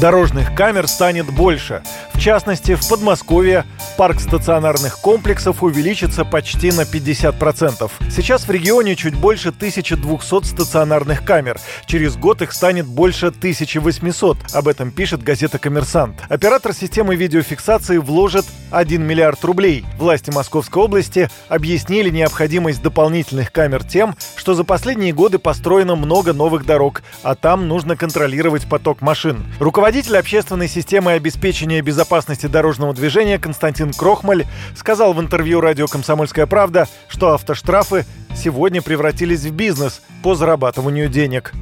Дорожных камер станет больше. В частности, в Подмосковье парк стационарных комплексов увеличится почти на 50%. Сейчас в регионе чуть больше 1200 стационарных камер. Через год их станет больше 1800. Об этом пишет газета «Коммерсант». Оператор системы видеофиксации вложит 1 миллиард рублей. Власти Московской области объяснили необходимость дополнительных камер тем, что за последние годы построено много новых дорог, а там нужно контролировать поток машин. Руководитель общественной системы обеспечения безопасности дорожного движения Константин Крохмаль сказал в интервью радио «Комсомольская правда», что автоштрафы сегодня превратились в бизнес по зарабатыванию денег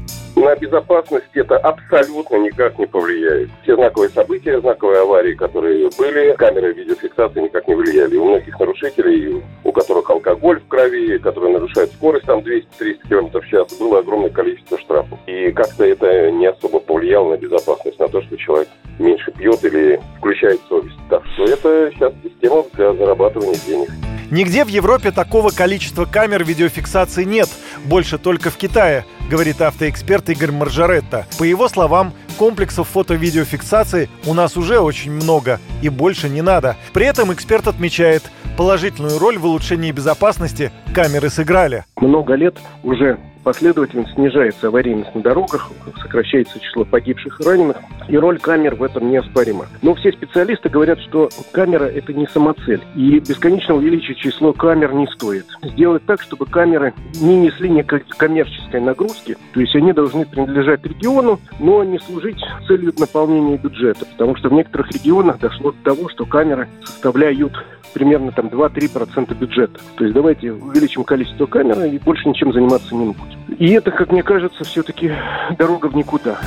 на безопасность это абсолютно никак не повлияет. Все знаковые события, знаковые аварии, которые были, камеры видеофиксации никак не влияли. У многих нарушителей, у которых алкоголь в крови, которые нарушают скорость там 200-300 км в час, было огромное количество штрафов. И как-то это не особо повлияло на безопасность, на то, что человек меньше пьет или включает совесть. Так что это сейчас система для зарабатывания денег. Нигде в Европе такого количества камер видеофиксации нет, больше только в Китае, говорит автоэксперт Игорь Маржаретта. По его словам, комплексов фото-видеофиксации у нас уже очень много и больше не надо. При этом эксперт отмечает, положительную роль в улучшении безопасности камеры сыграли. Много лет уже последовательно снижается аварийность на дорогах, сокращается число погибших и раненых, и роль камер в этом неоспорима. Но все специалисты говорят, что камера – это не самоцель, и бесконечно увеличить число камер не стоит. Сделать так, чтобы камеры не несли некой коммерческой нагрузки, то есть они должны принадлежать региону, но не служить целью наполнения бюджета, потому что в некоторых регионах дошло до того, что камеры составляют примерно там 2-3% бюджета. То есть давайте увеличим количество камер и больше ничем заниматься не будем. И это, как мне кажется, все-таки дорога в никуда.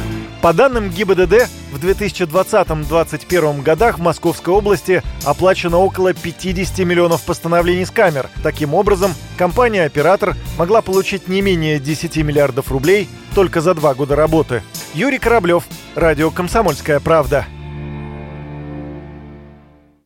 По данным ГИБДД, в 2020-2021 годах в Московской области оплачено около 50 миллионов постановлений с камер. Таким образом, компания-оператор могла получить не менее 10 миллиардов рублей только за два года работы. Юрий Кораблев, Радио «Комсомольская правда».